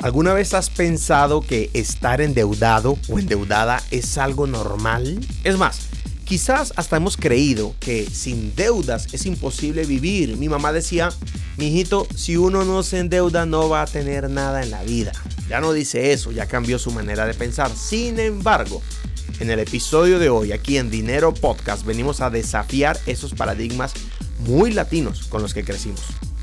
¿Alguna vez has pensado que estar endeudado o endeudada es algo normal? Es más, quizás hasta hemos creído que sin deudas es imposible vivir. Mi mamá decía, mi hijito, si uno no se endeuda no va a tener nada en la vida. Ya no dice eso, ya cambió su manera de pensar. Sin embargo, en el episodio de hoy, aquí en Dinero Podcast, venimos a desafiar esos paradigmas muy latinos con los que crecimos.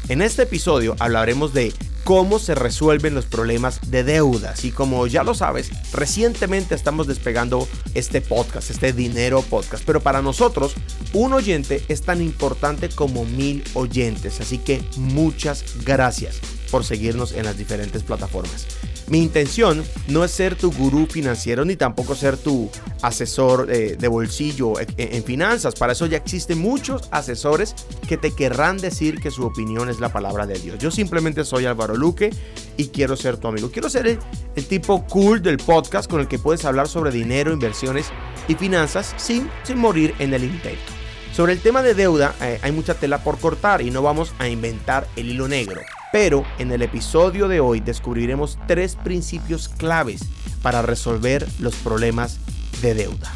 En este episodio hablaremos de cómo se resuelven los problemas de deudas. Y como ya lo sabes, recientemente estamos despegando este podcast, este dinero podcast. Pero para nosotros, un oyente es tan importante como mil oyentes. Así que muchas gracias por seguirnos en las diferentes plataformas. Mi intención no es ser tu gurú financiero ni tampoco ser tu asesor eh, de bolsillo en, en, finanzas. Para eso ya existen muchos asesores que te querrán decir que su opinión es la palabra de Dios. Yo simplemente soy Álvaro Luque y quiero ser tu amigo. Quiero ser el, el tipo cool del podcast con el que puedes hablar sobre dinero, inversiones y finanzas sin, sin morir en el intento. Sobre el tema de deuda eh, hay mucha tela por cortar y no vamos a inventar el hilo negro. Pero en el episodio de hoy descubriremos tres principios claves para resolver los problemas de deuda.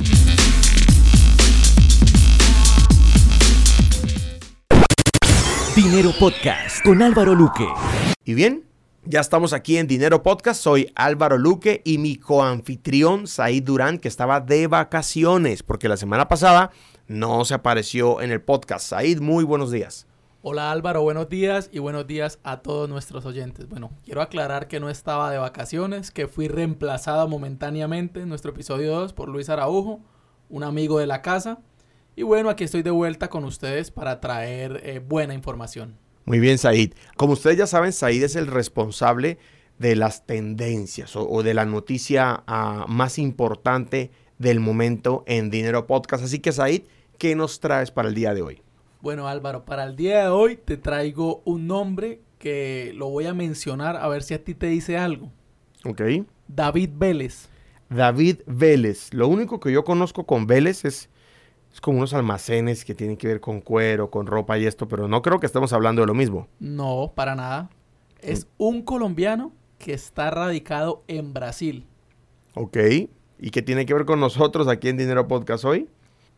Dinero Podcast con Álvaro Luque. Y bien, ya estamos aquí en Dinero Podcast. Soy Álvaro Luque y mi coanfitrión Said Durán, que estaba de vacaciones porque la semana pasada no se apareció en el podcast. Said, muy buenos días. Hola Álvaro, buenos días y buenos días a todos nuestros oyentes. Bueno, quiero aclarar que no estaba de vacaciones, que fui reemplazado momentáneamente en nuestro episodio 2 por Luis Araujo, un amigo de la casa. Y bueno, aquí estoy de vuelta con ustedes para traer eh, buena información. Muy bien, Said. Como ustedes ya saben, Said es el responsable de las tendencias o, o de la noticia uh, más importante del momento en Dinero Podcast. Así que, Said, ¿qué nos traes para el día de hoy? Bueno, Álvaro, para el día de hoy te traigo un nombre que lo voy a mencionar a ver si a ti te dice algo. Ok. David Vélez. David Vélez. Lo único que yo conozco con Vélez es, es como unos almacenes que tienen que ver con cuero, con ropa y esto, pero no creo que estemos hablando de lo mismo. No, para nada. Es un colombiano que está radicado en Brasil. Ok. ¿Y qué tiene que ver con nosotros aquí en Dinero Podcast hoy?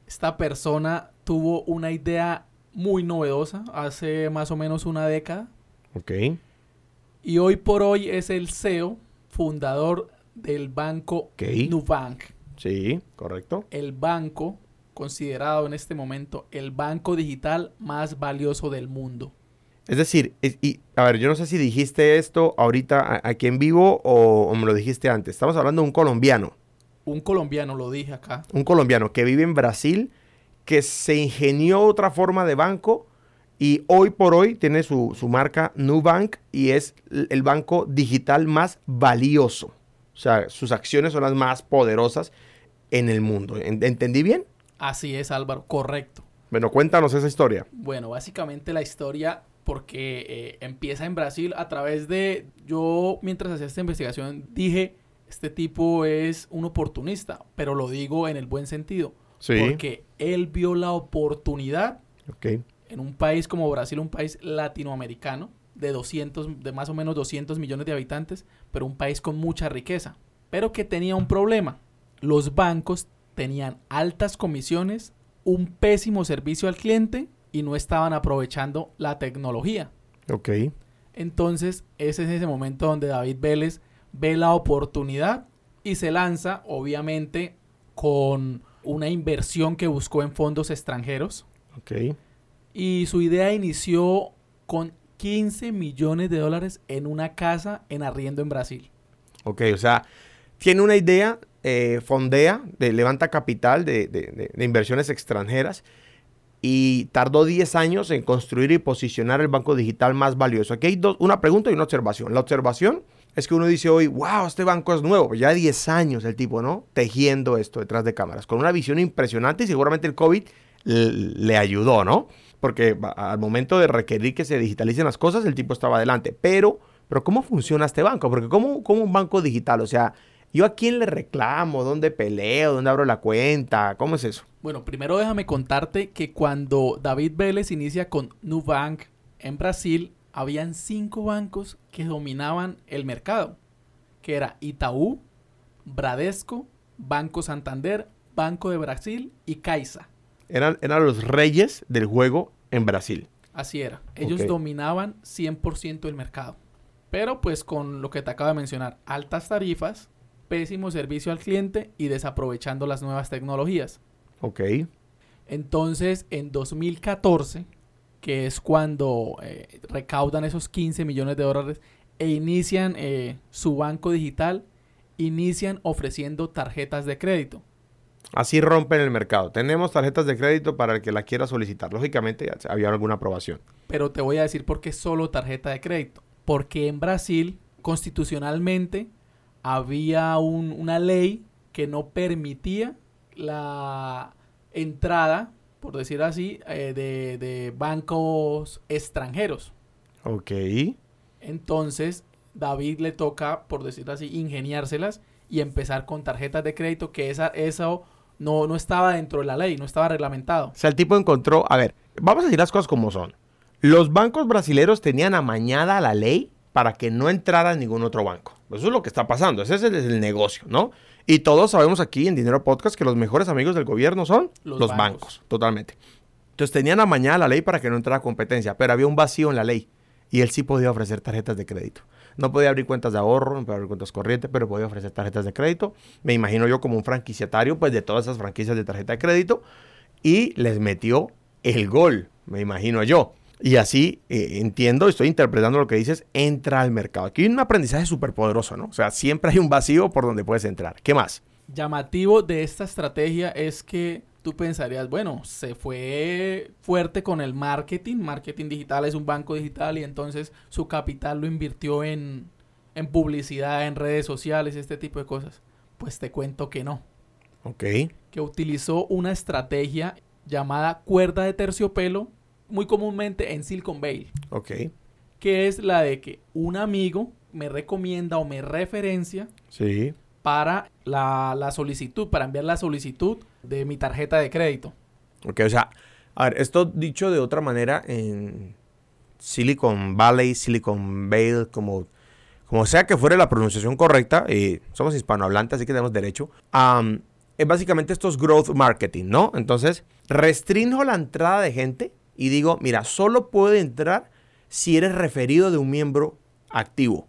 Esta persona tuvo una idea muy novedosa hace más o menos una década. Ok. Y hoy por hoy es el CEO, fundador del banco Ok. Nubank. Sí, correcto. El banco considerado en este momento el banco digital más valioso del mundo. Es decir, es- y, a ver, yo no sé si dijiste esto ahorita a- aquí en vivo o, o me lo dijiste antes. Estamos hablando de un colombiano. Un colombiano, lo dije acá. Un colombiano que vive en Brasil, que se ingenió otra forma de banco y hoy por hoy tiene su, su marca Nubank y es el banco digital más valioso. O sea, sus acciones son las más poderosas en el mundo. ¿En- ¿Entendí bien? Así es, Álvaro, correcto. Bueno, cuéntanos esa historia. Bueno, básicamente la historia, porque eh, empieza en Brasil a través de, yo mientras hacía esta investigación dije, este tipo es un oportunista, pero lo digo en el buen sentido, Sí. porque él vio la oportunidad en un país como Brasil, un país latinoamericano, de 200, de más o menos 200 millones de habitantes, pero un país con mucha riqueza, pero que tenía un problema. Los bancos tenían altas comisiones, un pésimo servicio al cliente y no estaban aprovechando la tecnología. Ok. Entonces, ese es ese momento donde David Vélez ve la oportunidad y se lanza, obviamente, con una inversión que buscó en fondos extranjeros. Ok. Y su idea inició con 15 millones de dólares en una casa en arriendo en Brasil. Ok, o sea, tiene una idea, eh, fondea, de, levanta capital de, de- inversiones extranjeras y tardó 10 años en construir y posicionar el banco digital más valioso. Aquí hay dos- una pregunta y una observación. La observación es que uno dice hoy, wow, este banco es nuevo. Pues ya 10 años el tipo, ¿no? Tejiendo esto detrás de cámaras, con una visión impresionante y seguramente el COVID le ayudó, ¿no? Porque al momento de requerir que se digitalicen las cosas, el tipo estaba adelante. Pero, pero ¿cómo funciona este banco? Porque ¿cómo, cómo un banco digital? O sea, ¿yo a quién le reclamo? ¿Dónde peleo? ¿Dónde abro la cuenta? ¿Cómo es eso? Bueno, primero déjame contarte que cuando David Vélez inicia con Nubank en Brasil, habían cinco bancos que dominaban el mercado. que era Itaú, Bradesco, Banco Santander, Banco de Brasil y Caixa. Eran, eran los reyes del juego en Brasil. Así era. Ellos Ok. dominaban 100% el mercado. Pero pues con lo que te acabo de mencionar, altas tarifas, pésimo servicio al cliente y desaprovechando las nuevas tecnologías. Ok. Entonces, en 2014, que es cuando eh, recaudan esos 15 millones de dólares e inician eh, su banco digital, inician ofreciendo tarjetas de crédito. Así rompen el mercado. Tenemos tarjetas de crédito para el que la quiera solicitar. Lógicamente ya había alguna aprobación. Pero te voy a decir por qué solo tarjeta de crédito. Porque en Brasil, constitucionalmente, había un- una ley que no permitía la entrada, por decir así, eh, de, de bancos extranjeros. Ok. Entonces, David le toca, por decir así, ingeniárselas y empezar con tarjetas de crédito, que esa, eso no, no estaba dentro de la ley, no estaba reglamentado. O sea, el tipo encontró, a ver, vamos a decir las cosas como son. Los bancos brasileños tenían amañada la ley para que no entrara ningún otro banco. Eso es lo que está pasando, ese es el, negocio, ¿no? Y todos sabemos aquí en Dinero Podcast que los mejores amigos del gobierno son Los los, bancos. bancos. totalmente. Entonces tenían amañada la ley para que no entrara competencia, pero había un vacío en la ley y él sí podía ofrecer tarjetas de crédito. No podía abrir cuentas de ahorro, no podía abrir cuentas corrientes, pero podía ofrecer tarjetas de crédito. Me imagino yo como un franquiciatario, pues de todas esas franquicias de tarjeta de crédito y les metió el gol, me imagino yo. Y así eh, entiendo, estoy interpretando lo que dices, entra al mercado. Aquí hay un aprendizaje súper poderoso, ¿no? O sea, siempre hay un vacío por donde puedes entrar. ¿Qué más? llamativo de esta estrategia es que tú pensarías, bueno, se fue fuerte con el marketing, marketing digital es un banco digital y entonces su capital lo invirtió en, en publicidad, en redes sociales, este tipo de cosas. Pues te cuento que no, Ok. que utilizó una estrategia llamada cuerda de terciopelo, muy comúnmente en Silicon Valley, Ok. que es la de que un amigo me recomienda o me referencia Sí. para la, la solicitud, para enviar la solicitud de mi tarjeta de crédito. Ok, o sea, a ver, esto dicho de otra manera en Silicon Valley, Silicon Valley, como, como sea que fuera la pronunciación correcta, eh, somos hispanohablantes, así que tenemos derecho. am, es básicamente estos growth marketing, ¿no? Entonces, restringo la entrada de gente y digo, mira, solo puede entrar si eres referido de un miembro activo.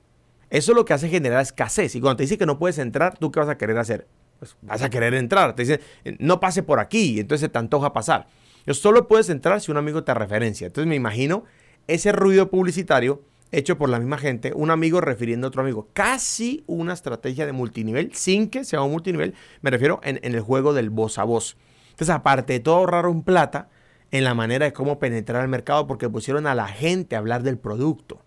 Eso es lo que hace generar escasez. Y cuando te dice que no puedes entrar, ¿tú qué vas a querer hacer? Pues vas a querer entrar. Te dicen, no pase por aquí. Entonces te antoja pasar. Yo solo puedes entrar si un amigo te referencia. Entonces me imagino ese ruido publicitario hecho por la misma gente, un amigo refiriendo a otro amigo. Casi una estrategia de multinivel, sin que sea un multinivel. Me refiero en, en el juego del voz a voz. Entonces, aparte de todo, ahorraron plata en la manera de cómo penetrar el mercado porque pusieron a la gente a hablar del producto.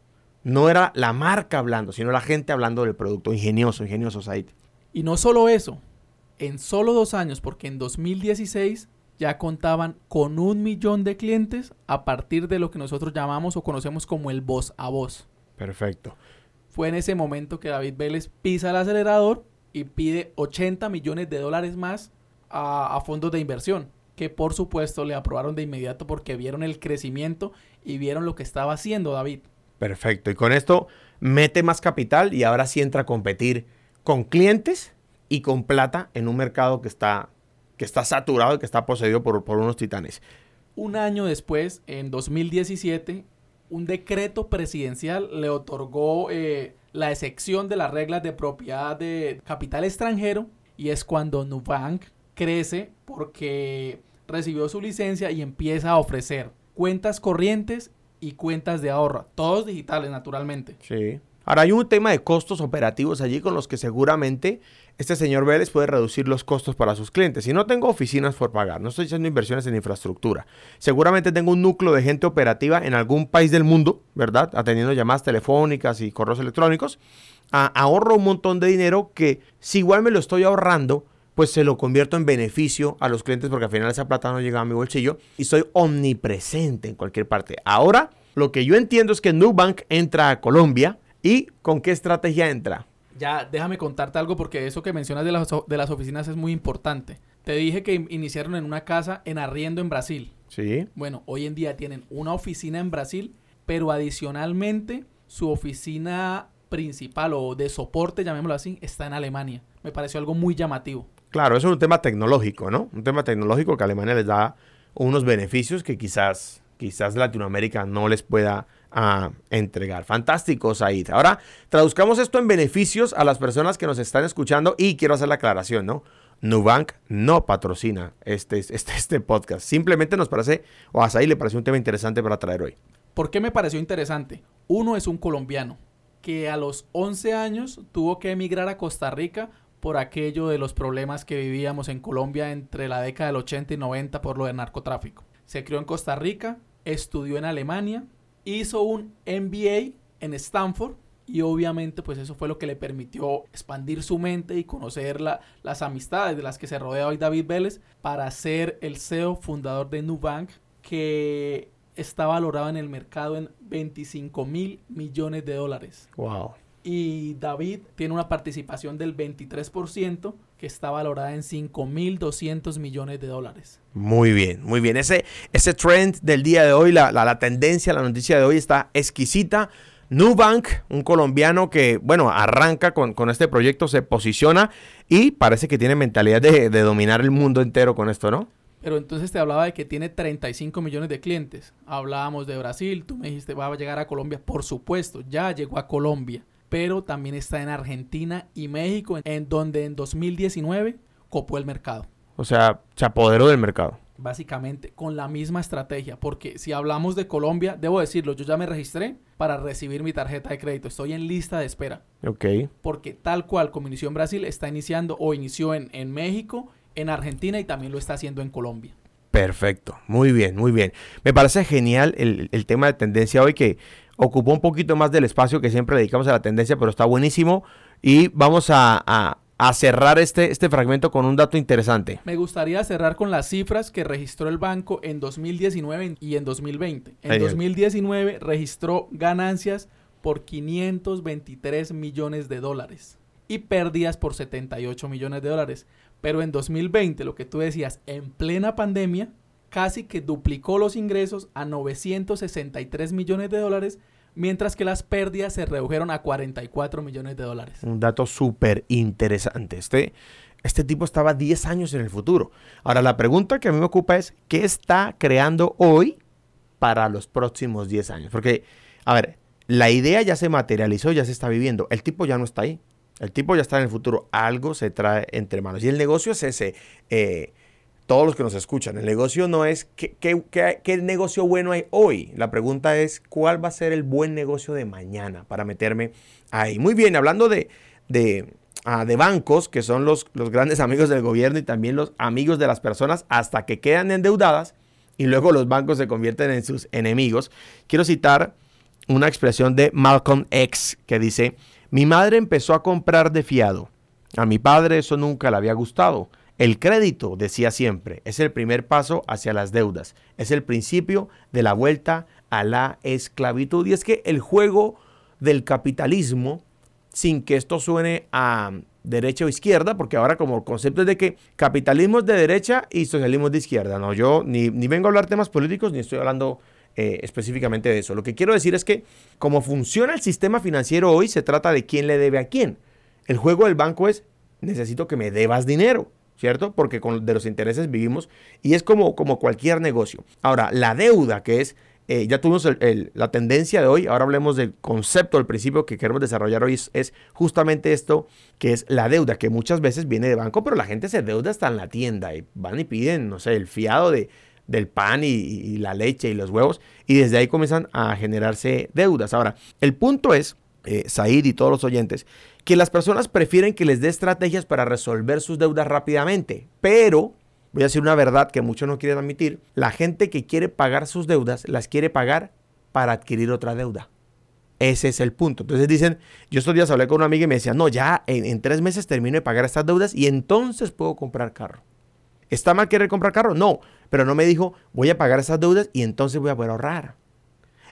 No era la marca hablando, sino la gente hablando del producto. Ingenioso, ingenioso, Said. Y no solo eso, en solo dos años, porque en 2016 ya contaban con un millón de clientes a partir de lo que nosotros llamamos o conocemos como el voz a voz. Perfecto. Fue en ese momento que David Vélez pisa el acelerador y pide 80 millones de dólares más a, a fondos de inversión, que por supuesto le aprobaron de inmediato porque vieron el crecimiento y vieron lo que estaba haciendo David. Perfecto. Y con esto mete más capital y ahora sí entra a competir con clientes y con plata en un mercado que está, que está saturado y que está poseído por, por unos titanes. Un año después, en 2017, un decreto presidencial le otorgó eh, la excepción de las reglas de propiedad de capital extranjero y es cuando Nubank crece porque recibió su licencia y empieza a ofrecer cuentas corrientes y cuentas de ahorro, todos digitales naturalmente. Sí. Ahora hay un tema de costos operativos allí con los que seguramente este señor Vélez puede reducir los costos para sus clientes. Si no tengo oficinas por pagar, no estoy haciendo inversiones en infraestructura, seguramente tengo un núcleo de gente operativa en algún país del mundo, ¿verdad? Atendiendo llamadas telefónicas y correos electrónicos. A- ahorro un montón de dinero que si igual me lo estoy ahorrando, pues se lo convierto en beneficio a los clientes porque al final esa plata no llega a mi bolsillo y soy omnipresente en cualquier parte. Ahora, lo que yo entiendo es que Nubank entra a Colombia y ¿con qué estrategia entra? Ya, déjame contarte algo porque eso que mencionas de las, de las oficinas es muy importante. Te dije que in- iniciaron en una casa en arriendo en Brasil. Sí, Bueno, hoy en día tienen una oficina en Brasil, pero adicionalmente su oficina principal o de soporte, llamémoslo así, está en Alemania. Me pareció algo muy llamativo. Claro, eso es un tema tecnológico, ¿no? Un tema tecnológico que Alemania les da unos beneficios que quizás, quizás Latinoamérica no les pueda ah, entregar. Fantástico, Said. Ahora, traduzcamos esto en beneficios a las personas que nos están escuchando y quiero hacer la aclaración, ¿no? Nubank no patrocina este, este, este podcast. Simplemente nos parece, o a Said le parece un tema interesante para traer hoy. ¿Por qué me pareció interesante? Uno es un colombiano que a los 11 años tuvo que emigrar a Costa Rica por aquello de los problemas que vivíamos en Colombia entre la década del 80 y 90 por lo del narcotráfico. Se crió en Costa Rica, estudió en Alemania, hizo un MBA en Stanford y obviamente pues eso fue lo que le permitió expandir su mente y conocer las amistades de las que se rodea hoy David Vélez para ser el CEO fundador de Nubank que está valorado en el mercado en 25 mil millones de dólares. Wow. Y David tiene una participación del 23% que está valorada en 5.200 millones de dólares. Muy bien, muy bien. Ese, ese trend del día de hoy, la, la, tendencia, la noticia de hoy está exquisita. Nubank, un colombiano que, bueno, arranca con, con, este proyecto, se posiciona y parece que tiene mentalidad de, de dominar el mundo entero con esto, ¿no? Pero entonces te hablaba de que tiene 35 millones de clientes. Hablábamos de Brasil, tú me dijiste va a llegar a Colombia. Por supuesto, ya llegó a Colombia. Pero también está en Argentina y México, en donde en 2019 copó el mercado. O sea, se apoderó del mercado. Básicamente con la misma estrategia. Porque si hablamos de Colombia, debo decirlo, yo ya me registré para recibir mi tarjeta de crédito. Estoy en lista de espera. Ok. Porque tal cual en Brasil, está iniciando o inició en, en México en Argentina y también lo está haciendo en Colombia. Perfecto, muy bien, muy bien. Me parece genial el, tema de tendencia hoy que ocupó un poquito más del espacio que siempre dedicamos a la tendencia, pero está buenísimo. Y vamos a, cerrar este, este fragmento con un dato interesante. Me gustaría cerrar con las cifras que registró el banco en 2019 y en 2020. En 2019 registró ganancias por 523 millones de dólares y pérdidas por 78 millones de dólares. Pero en 2020, lo que tú decías, en plena pandemia, casi que duplicó los ingresos a 963 millones de dólares, mientras que las pérdidas se redujeron a 44 millones de dólares. Un dato súper interesante. Este, este tipo estaba 10 años en el futuro. Ahora, la pregunta que a mí me ocupa es, ¿qué está creando hoy para los próximos 10 años? Porque, a ver, la idea ya se materializó, ya se está viviendo. El tipo ya no está ahí. El tipo ya está en el futuro, algo se trae entre manos. Y el negocio es ese. Eh, todos los que nos escuchan, el negocio no es ¿qué, qué, negocio bueno hay hoy. La pregunta es cuál va a ser el buen negocio de mañana para meterme ahí. Muy bien, hablando de, de, ah, de bancos, que son los, los grandes amigos del gobierno y también los amigos de las personas hasta que quedan endeudadas y luego los bancos se convierten en sus enemigos. Quiero citar una expresión de Malcolm X que dice, mi madre empezó a comprar de fiado. A mi padre eso nunca le había gustado. El crédito, decía siempre, es el primer paso hacia las deudas. Es el principio de la vuelta a la esclavitud. Y es que el juego del capitalismo, sin que esto suene a derecha o izquierda, porque ahora como el concepto es de que capitalismo es de derecha y socialismo es de izquierda. No, yo ni, ni vengo a hablar temas políticos, ni estoy hablando eh, específicamente de eso. Lo que quiero decir es que como funciona el sistema financiero hoy, se trata de quién le debe a quién. El juego del banco es, necesito que me debas dinero, ¿cierto? Porque con, de los intereses vivimos y es como, como cualquier negocio. Ahora, la deuda, que es, eh, ya tuvimos la tendencia de hoy, ahora hablemos del concepto, el principio que queremos desarrollar hoy es, justamente esto, que es la deuda, que muchas veces viene de banco, pero la gente se deuda hasta en la tienda y van y piden, no sé, el fiado de del pan y, la leche y los huevos, y desde ahí comienzan a generarse deudas. Ahora, el punto es, eh, Said y todos los oyentes, que las personas prefieren que les dé estrategias para resolver sus deudas rápidamente, pero voy a decir una verdad que muchos no quieren admitir, la gente que quiere pagar sus deudas las quiere pagar para adquirir otra deuda. Ese es el punto. Entonces dicen, yo estos días hablé con una amiga y me decía, no, ya en, tres meses termino de pagar estas deudas y entonces puedo comprar carro. ¿Está mal querer comprar carro? No, pero no me dijo, voy a pagar esas deudas y entonces voy a poder ahorrar.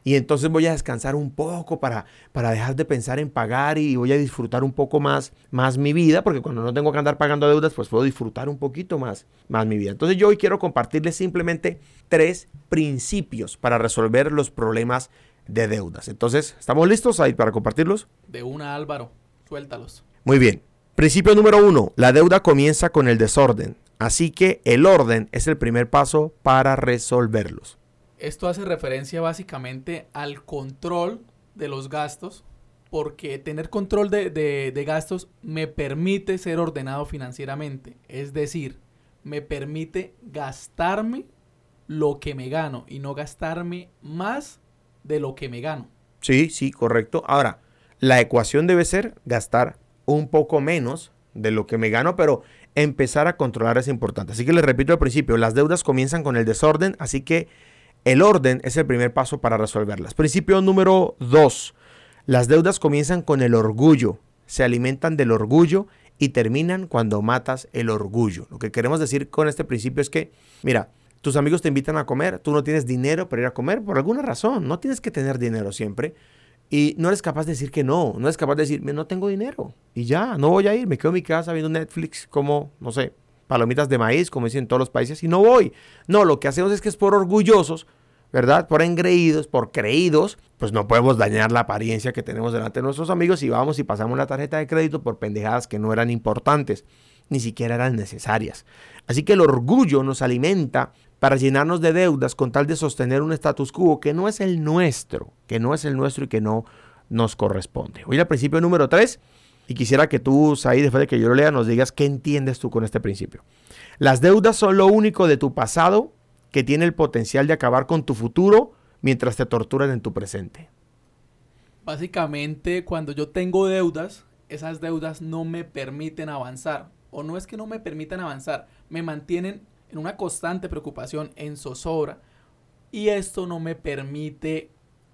Y entonces voy a descansar un poco para, para dejar de pensar en pagar y voy a disfrutar un poco más, más mi vida, porque cuando no tengo que andar pagando deudas, pues puedo disfrutar un poquito más, más mi vida. Entonces yo hoy quiero compartirles simplemente tres principios para resolver los problemas de deudas. Entonces, ¿estamos listos ahí para compartirlos? De una, Álvaro. Suéltalos. Muy bien. Principio número uno, la deuda comienza con el desorden. Así que el orden es el primer paso para resolverlos. Esto hace referencia básicamente al control de los gastos, porque tener control de, de- de gastos me permite ser ordenado financieramente. Es decir, me permite gastarme lo que me gano y no gastarme más de lo que me gano. Sí, sí, correcto. Ahora, la ecuación debe ser gastar un poco menos de lo que me gano, pero empezar a controlar es importante. Así que les repito al principio, las deudas comienzan con el desorden, así que el orden es el primer paso para resolverlas. Principio número dos, las deudas comienzan con el orgullo, se alimentan del orgullo y terminan cuando matas el orgullo. Lo que queremos decir con este principio es que, mira, tus amigos te invitan a comer, tú no tienes dinero para ir a comer por alguna razón, no tienes que tener dinero siempre. Y no eres capaz de decir que no, no eres capaz de decir, "Me- no tengo dinero. Y ya, no voy a ir, me quedo en mi casa viendo Netflix como, no sé, palomitas de maíz, como dicen en todos los países, y no voy. No, lo que hacemos es que es por orgullosos, ¿verdad? Por engreídos, por creídos, pues no podemos dañar la apariencia que tenemos delante de nuestros amigos y vamos y pasamos la tarjeta de crédito por pendejadas que no eran importantes, ni siquiera eran necesarias. Así que el orgullo nos alimenta para llenarnos de deudas con tal de sostener un status quo que no es el nuestro, que no es el nuestro y que no nos corresponde. Voy al principio número 3 y quisiera que tú, ahí después de que yo lo lea, nos digas qué entiendes tú con este principio. Las deudas son lo único de tu pasado que tiene el potencial de acabar con tu futuro mientras te torturan en tu presente. Básicamente, cuando yo tengo deudas, esas deudas no me permiten avanzar. O no es que no me permitan avanzar, me mantienen en una constante preocupación, en zozobra. Y esto no me permite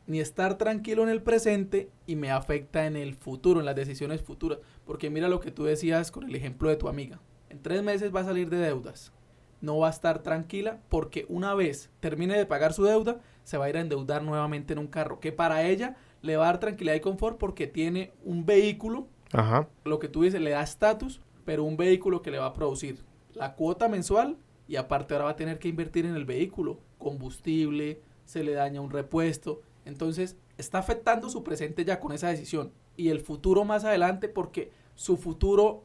ni estar tranquilo en el presente y me afecta en el futuro, en las decisiones futuras. Porque mira lo que tú decías con el ejemplo de tu amiga. En tres meses va a salir de deudas. No va a estar tranquila porque una vez termine de pagar su deuda, se va a ir a endeudar nuevamente en un carro. Que para ella le va a dar tranquilidad y confort porque tiene un vehículo, Ajá. lo que tú dices, le da estatus, pero un vehículo que le va a producir la cuota mensual y aparte ahora va a tener que invertir en el vehículo, combustible, se le daña un repuesto. Entonces está afectando su presente ya con esa decisión y el futuro más adelante porque su futuro,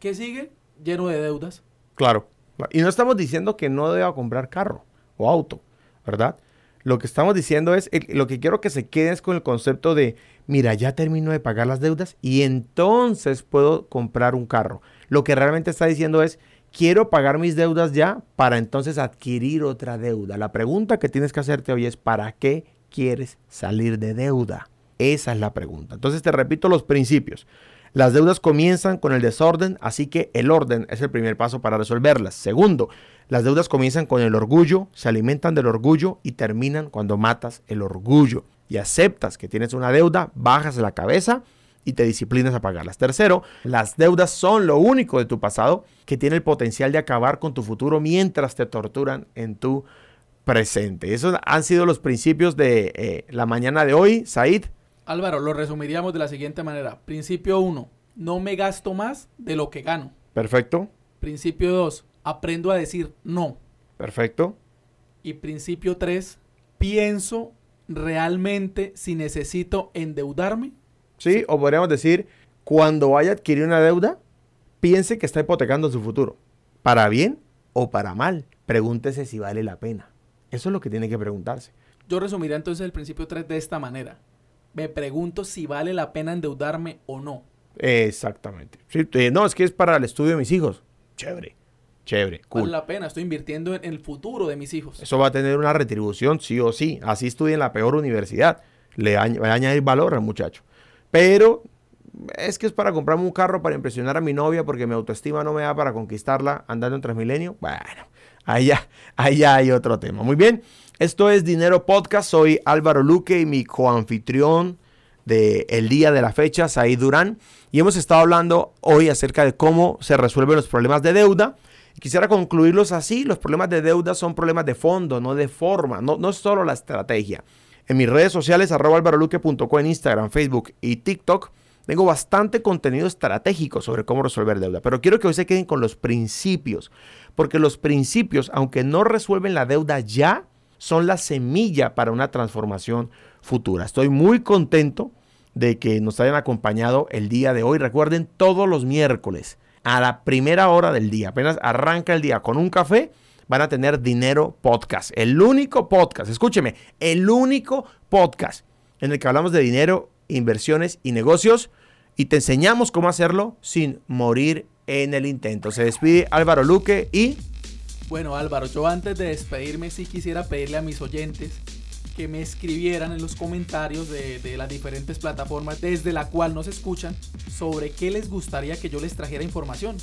¿qué sigue? Lleno de deudas. Claro. Y no estamos diciendo que no deba comprar carro o auto, ¿verdad? Lo que estamos diciendo es, lo que quiero que se quede es con el concepto de, mira, ya termino de pagar las deudas y entonces puedo comprar un carro. Lo que realmente está diciendo es, quiero pagar mis deudas ya para entonces adquirir otra deuda. La pregunta que tienes que hacerte hoy es, ¿para qué quieres salir de deuda? Esa es la pregunta. Entonces te repito los principios. Las deudas comienzan con el desorden, así que el orden es el primer paso para resolverlas. Segundo, las deudas comienzan con el orgullo, se alimentan del orgullo y terminan cuando matas el orgullo y aceptas que tienes una deuda, bajas la cabeza y te disciplinas a pagarlas. Tercero, las deudas son lo único de tu pasado que tiene el potencial de acabar con tu futuro mientras te torturan en tu presente. Esos han sido los principios de eh, la mañana de hoy, Said. Álvaro, lo resumiríamos de la siguiente manera. Principio 1, no me gasto más de lo que gano. Perfecto, Principio 2, aprendo a decir no. perfecto. Y principio 3, pienso realmente si necesito endeudarme. Sí, o podríamos decir, cuando vaya a adquirir una deuda, piense que está hipotecando su futuro. Para bien o para mal, pregúntese si vale la pena. Eso es lo que tiene que preguntarse. Yo resumiría entonces el principio 3 de esta manera. Me pregunto si vale la pena endeudarme o no. Exactamente. Sí, eh, no, es que es para el estudio de mis hijos. Chévere, chévere, Vale cool. la pena, estoy invirtiendo en el futuro de mis hijos. Eso va a tener una retribución, sí o sí. Así estudie en la peor universidad. Le añ- va a añadir valor al muchacho. Pero es que es para comprarme un carro para impresionar a mi novia porque mi autoestima no me da para conquistarla andando en Transmilenio. Bueno, ahí ya hay otro tema. Muy bien, esto es Dinero Podcast. Soy Álvaro Luque y mi coanfitrión de el día de la fecha, Said Durán. Y hemos estado hablando hoy acerca de cómo se resuelven los problemas de deuda. Quisiera concluirlos así. Los problemas de deuda son problemas de fondo, no de forma. No, no es solo la estrategia. En mis redes sociales, arroba en Instagram, Facebook y TikTok, tengo bastante contenido estratégico sobre cómo resolver deuda. Pero quiero que hoy se queden con los principios. Porque los principios, aunque no resuelven la deuda ya, son la semilla para una transformación futura. Estoy muy contento de que nos hayan acompañado el día de hoy. Recuerden, todos los miércoles a la primera hora del día, apenas arranca el día con un café, van a tener Dinero Podcast. El único podcast, escúcheme, el único podcast en el que hablamos de dinero, inversiones y negocios y te enseñamos cómo hacerlo sin morir en el intento. Se despide Álvaro Luque y... Bueno Álvaro, yo antes de despedirme sí quisiera pedirle a mis oyentes que me escribieran en los comentarios de, las diferentes plataformas desde la cual nos escuchan sobre qué les gustaría que yo les trajera información.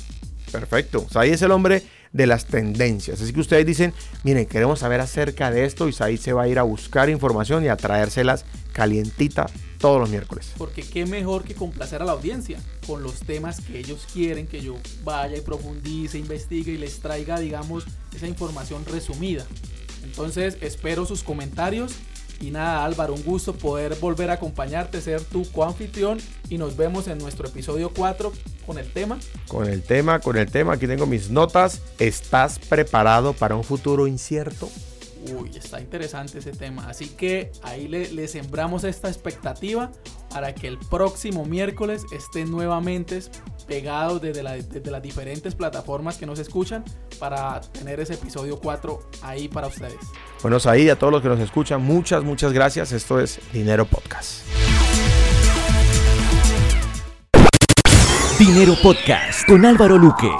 Perfecto. Saí es el hombre de las tendencias. Así que ustedes dicen, miren, queremos saber acerca de esto y Saí se va a ir a buscar información y a traérselas calientita todos los miércoles. Porque qué mejor que complacer a la audiencia con los temas que ellos quieren que yo vaya y profundice, investigue y les traiga, digamos, esa información resumida. Entonces espero sus comentarios. Y nada, Álvaro, un gusto poder volver a acompañarte, ser tu coanfitrión y nos vemos en nuestro episodio 4 con el tema. Con el tema, con el tema, aquí tengo mis notas. ¿Estás preparado para un futuro incierto? Uy, está interesante ese tema. Así que ahí le, sembramos esta expectativa para que el próximo miércoles estén nuevamente pegados desde, desde, las diferentes plataformas que nos escuchan para tener ese episodio 4 ahí para ustedes. Bueno, ahí a todos los que nos escuchan, muchas, muchas gracias. Esto es Dinero Podcast. Dinero Podcast con Álvaro Luque.